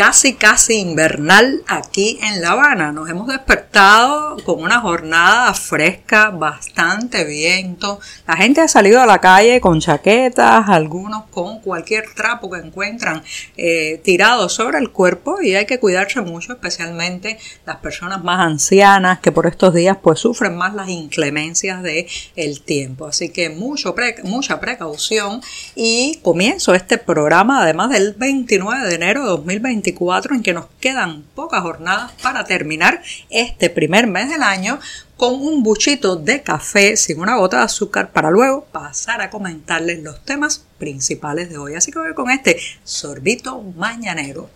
casi casi invernal aquí en La Habana. Nos hemos despertado con una jornada fresca, bastante viento. La gente ha salido a la calle con chaquetas, algunos con cualquier trapo que encuentran eh, tirado sobre el cuerpo y hay que cuidarse mucho, especialmente las personas más ancianas que por estos días pues sufren más las inclemencias del el tiempo. Así que mucho mucha precaución y comienzo este programa además del 29 de enero de 2021 en que nos quedan pocas jornadas para terminar este primer mes del año con un buchito de café sin una gota de azúcar para luego pasar a comentarles los temas principales de hoy. Así que voy con este sorbito mañanero.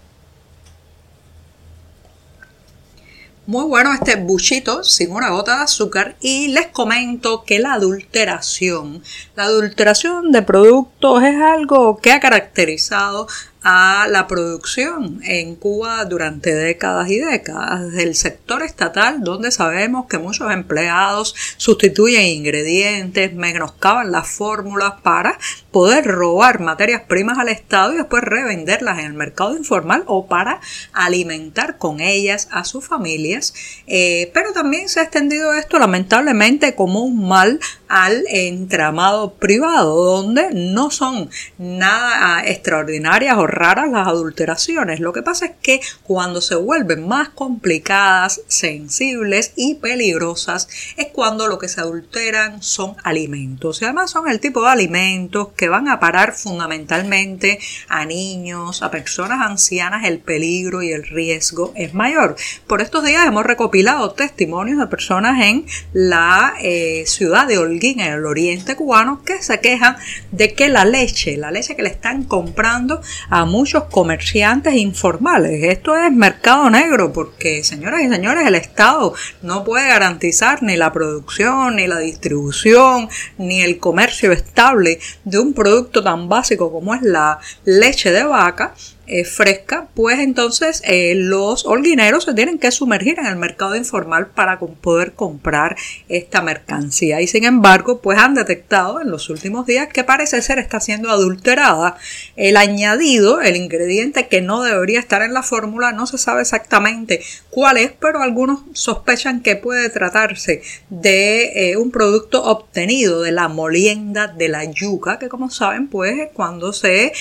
Muy bueno este buchito sin una gota de azúcar y les comento que la adulteración, la adulteración de productos es algo que ha caracterizado a la producción en Cuba durante décadas y décadas, del sector estatal, donde sabemos que muchos empleados sustituyen ingredientes, menoscaban las fórmulas para poder robar materias primas al Estado y después revenderlas en el mercado informal o para alimentar con ellas a sus familias. Eh, pero también se ha extendido esto lamentablemente como un mal al entramado privado, donde no son nada extraordinarias o raras las adulteraciones. Lo que pasa es que cuando se vuelven más complicadas, sensibles y peligrosas, es cuando lo que se adulteran son alimentos. Y además son el tipo de alimentos que van a parar fundamentalmente a niños, a personas ancianas, el peligro y el riesgo es mayor. Por estos días hemos recopilado testimonios de personas en la eh, ciudad de Holguín, en el oriente cubano, que se quejan de que la leche, la leche que le están comprando a muchos comerciantes informales. Esto es mercado negro porque, señoras y señores, el Estado no puede garantizar ni la producción, ni la distribución, ni el comercio estable de un producto tan básico como es la leche de vaca eh, fresca, pues entonces eh, los holguineros se tienen que sumergir en el mercado informal para poder comprar esta mercancía. Y sin embargo, pues han detectado en los últimos días que parece ser está siendo adulterada. El añadido, el ingrediente que no debería estar en la fórmula, no se sabe exactamente cuál es, pero algunos sospechan que puede tratarse de eh, un producto obtenido de la molienda de la yuca, que como saben, pues cuando se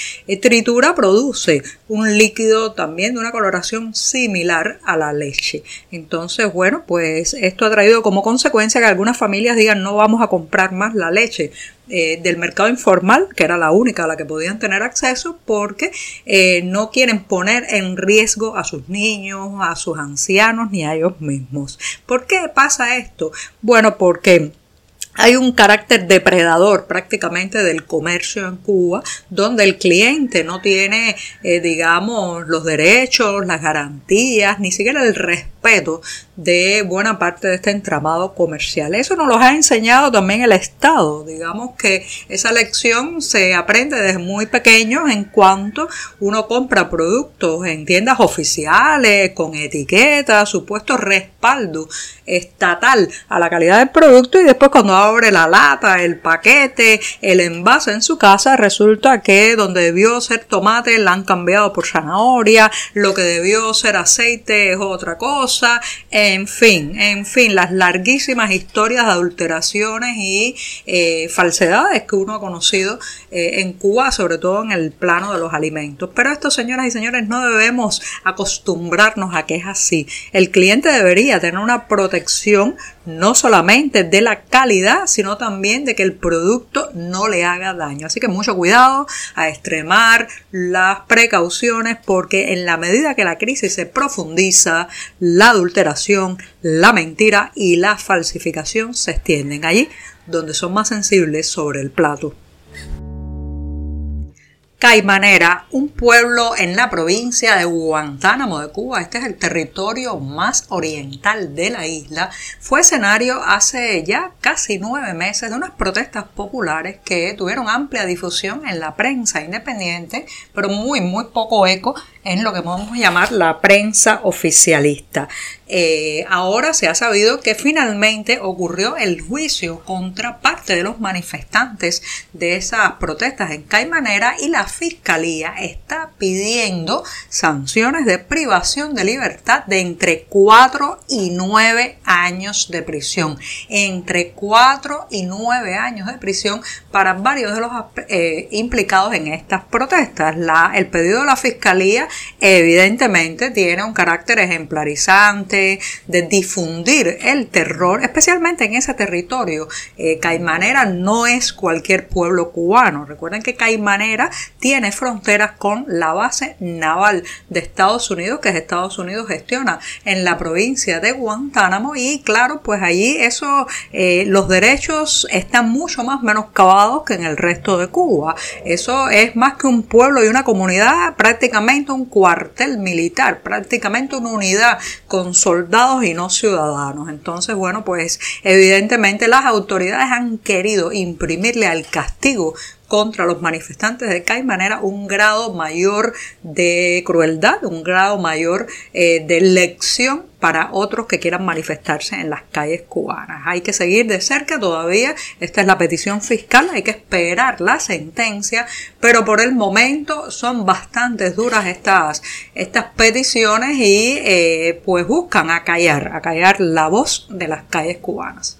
tritura produce un líquido también de una coloración similar a la leche. Entonces, bueno, pues esto ha traído como consecuencia que algunas familias digan no vamos a comprar más la leche eh, del mercado informal, que era la única a la que podían tener acceso, porque eh, no quieren poner en riesgo a sus niños, a sus ancianos ni a ellos mismos. ¿Por qué pasa esto? Bueno, porque hay un carácter depredador prácticamente del comercio en Cuba, donde el cliente no tiene, eh, digamos, los derechos, las garantías, ni siquiera el respeto de buena parte de este entramado comercial. Eso nos lo ha enseñado también el Estado. Digamos que esa lección se aprende desde muy pequeño en cuanto uno compra productos en tiendas oficiales, con etiquetas, supuesto respaldo estatal a la calidad del producto y después cuando la lata, el paquete, el envase en su casa, resulta que donde debió ser tomate la han cambiado por zanahoria, lo que debió ser aceite es otra cosa, en fin, en fin, las larguísimas historias de adulteraciones y eh, falsedades que uno ha conocido eh, en Cuba, sobre todo en el plano de los alimentos. Pero esto, señoras y señores, no debemos acostumbrarnos a que es así. El cliente debería tener una protección no solamente de la calidad, sino también de que el producto no le haga daño. Así que mucho cuidado a extremar las precauciones porque en la medida que la crisis se profundiza, la adulteración, la mentira y la falsificación se extienden allí donde son más sensibles sobre el plato. Caimanera, un pueblo en la provincia de Guantánamo de Cuba, este es el territorio más oriental de la isla, fue escenario hace ya casi nueve meses de unas protestas populares que tuvieron amplia difusión en la prensa independiente, pero muy, muy poco eco en lo que podemos llamar la prensa oficialista. Eh, ahora se ha sabido que finalmente ocurrió el juicio contra parte de los manifestantes de esas protestas en Caimanera y la fiscalía está pidiendo sanciones de privación de libertad de entre 4 y 9 años de prisión. Entre 4 y 9 años de prisión para varios de los eh, implicados en estas protestas. La, el pedido de la fiscalía evidentemente tiene un carácter ejemplarizante de difundir el terror, especialmente en ese territorio. Eh, Caimanera no es cualquier pueblo cubano. Recuerden que Caimanera tiene fronteras con la base naval de Estados Unidos, que Estados Unidos gestiona en la provincia de Guantánamo y claro, pues allí eso, eh, los derechos están mucho más menoscabados que en el resto de Cuba. Eso es más que un pueblo y una comunidad, prácticamente un cuartel militar, prácticamente una unidad con soldados y no ciudadanos. Entonces, bueno, pues evidentemente las autoridades han querido imprimirle al castigo contra los manifestantes de Caimanera un grado mayor de crueldad, un grado mayor eh, de lección para otros que quieran manifestarse en las calles cubanas. Hay que seguir de cerca todavía, esta es la petición fiscal, hay que esperar la sentencia, pero por el momento son bastante duras estas, estas peticiones y eh, pues buscan acallar, acallar la voz de las calles cubanas.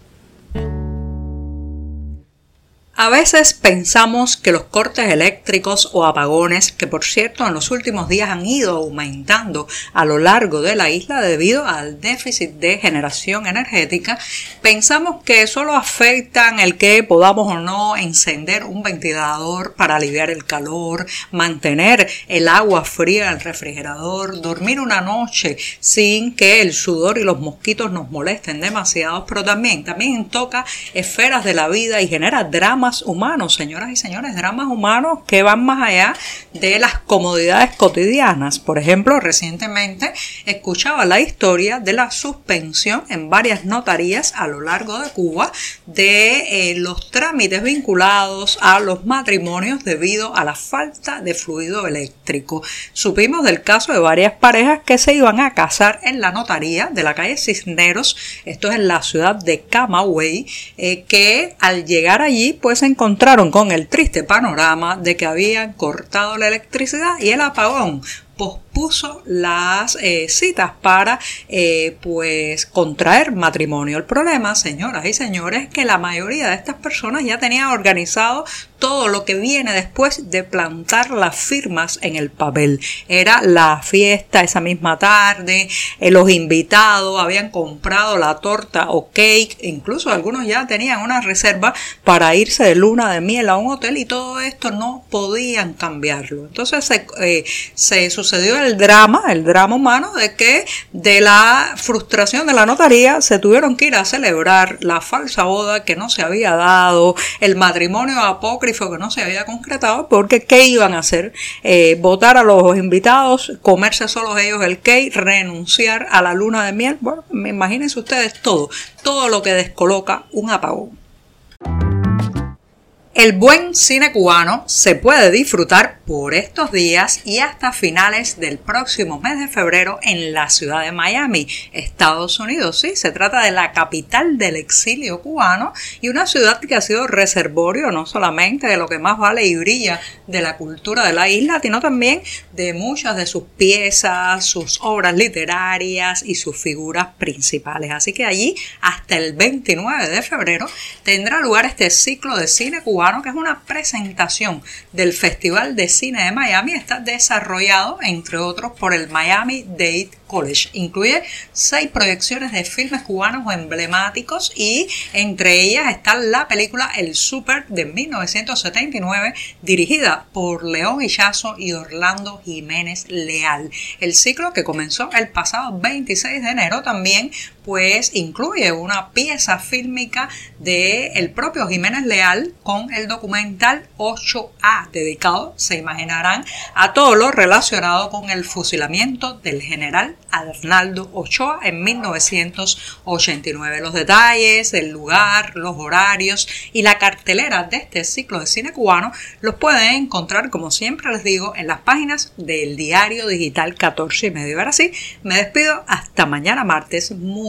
A veces pensamos que los cortes eléctricos o apagones, que por cierto en los últimos días han ido aumentando a lo largo de la isla debido al déficit de generación energética, pensamos que solo afectan el que podamos o no encender un ventilador para aliviar el calor, mantener el agua fría en el refrigerador, dormir una noche sin que el sudor y los mosquitos nos molesten demasiado, pero también, también toca esferas de la vida y genera drama humanos, señoras y señores, dramas humanos que van más allá de las comodidades cotidianas. Por ejemplo, recientemente escuchaba la historia de la suspensión en varias notarías a lo largo de Cuba de eh, los trámites vinculados a los matrimonios debido a la falta de fluido eléctrico. Supimos del caso de varias parejas que se iban a casar en la notaría de la calle Cisneros, esto es en la ciudad de Camagüey, eh, que al llegar allí pues se encontraron con el triste panorama de que habían cortado la electricidad y el apagón pospuso las eh, citas para eh, pues contraer matrimonio. El problema, señoras y señores, es que la mayoría de estas personas ya tenían organizado todo lo que viene después de plantar las firmas en el papel. Era la fiesta esa misma tarde, eh, los invitados habían comprado la torta o cake, incluso algunos ya tenían una reserva para irse de luna de miel a un hotel y todo esto no podían cambiarlo. Entonces se, se sucedió el drama, el drama humano de que de la frustración de la notaría se tuvieron que ir a celebrar la falsa boda que no se había dado, el matrimonio apócrifo que no se había concretado, porque ¿qué iban a hacer? Eh, votar a los invitados, comerse solo ellos el cake, renunciar a la luna de miel. Bueno, imagínense ustedes todo, todo lo que descoloca un apagón. El buen cine cubano se puede disfrutar por estos días y hasta finales del próximo mes de febrero en la ciudad de Miami, Estados Unidos. Sí, se trata de la capital del exilio cubano y una ciudad que ha sido reservorio no solamente de lo que más vale y brilla de la cultura de la isla, sino también de muchas de sus piezas, sus obras literarias y sus figuras principales. Así que allí hasta el 29 de febrero tendrá lugar este ciclo de cine cubano que es una presentación del Festival de Cine de Miami. Está desarrollado, entre otros, por el Miami Dade College. Incluye seis proyecciones de filmes cubanos emblemáticos y entre ellas está la película El Super de 1979, dirigida por León Illazo y Orlando Jiménez Leal. El ciclo que comenzó el pasado 26 de enero también pues incluye una pieza fílmica de el propio Jiménez Leal con el documental 8A, dedicado, se imaginarán, a todo lo relacionado con el fusilamiento del general Arnaldo Ochoa en 1989. Los detalles, el lugar, los horarios y la cartelera de este ciclo de cine cubano los pueden encontrar, como siempre les digo, en las páginas del diario digital 14 y medio. Ahora sí, me despido hasta mañana martes.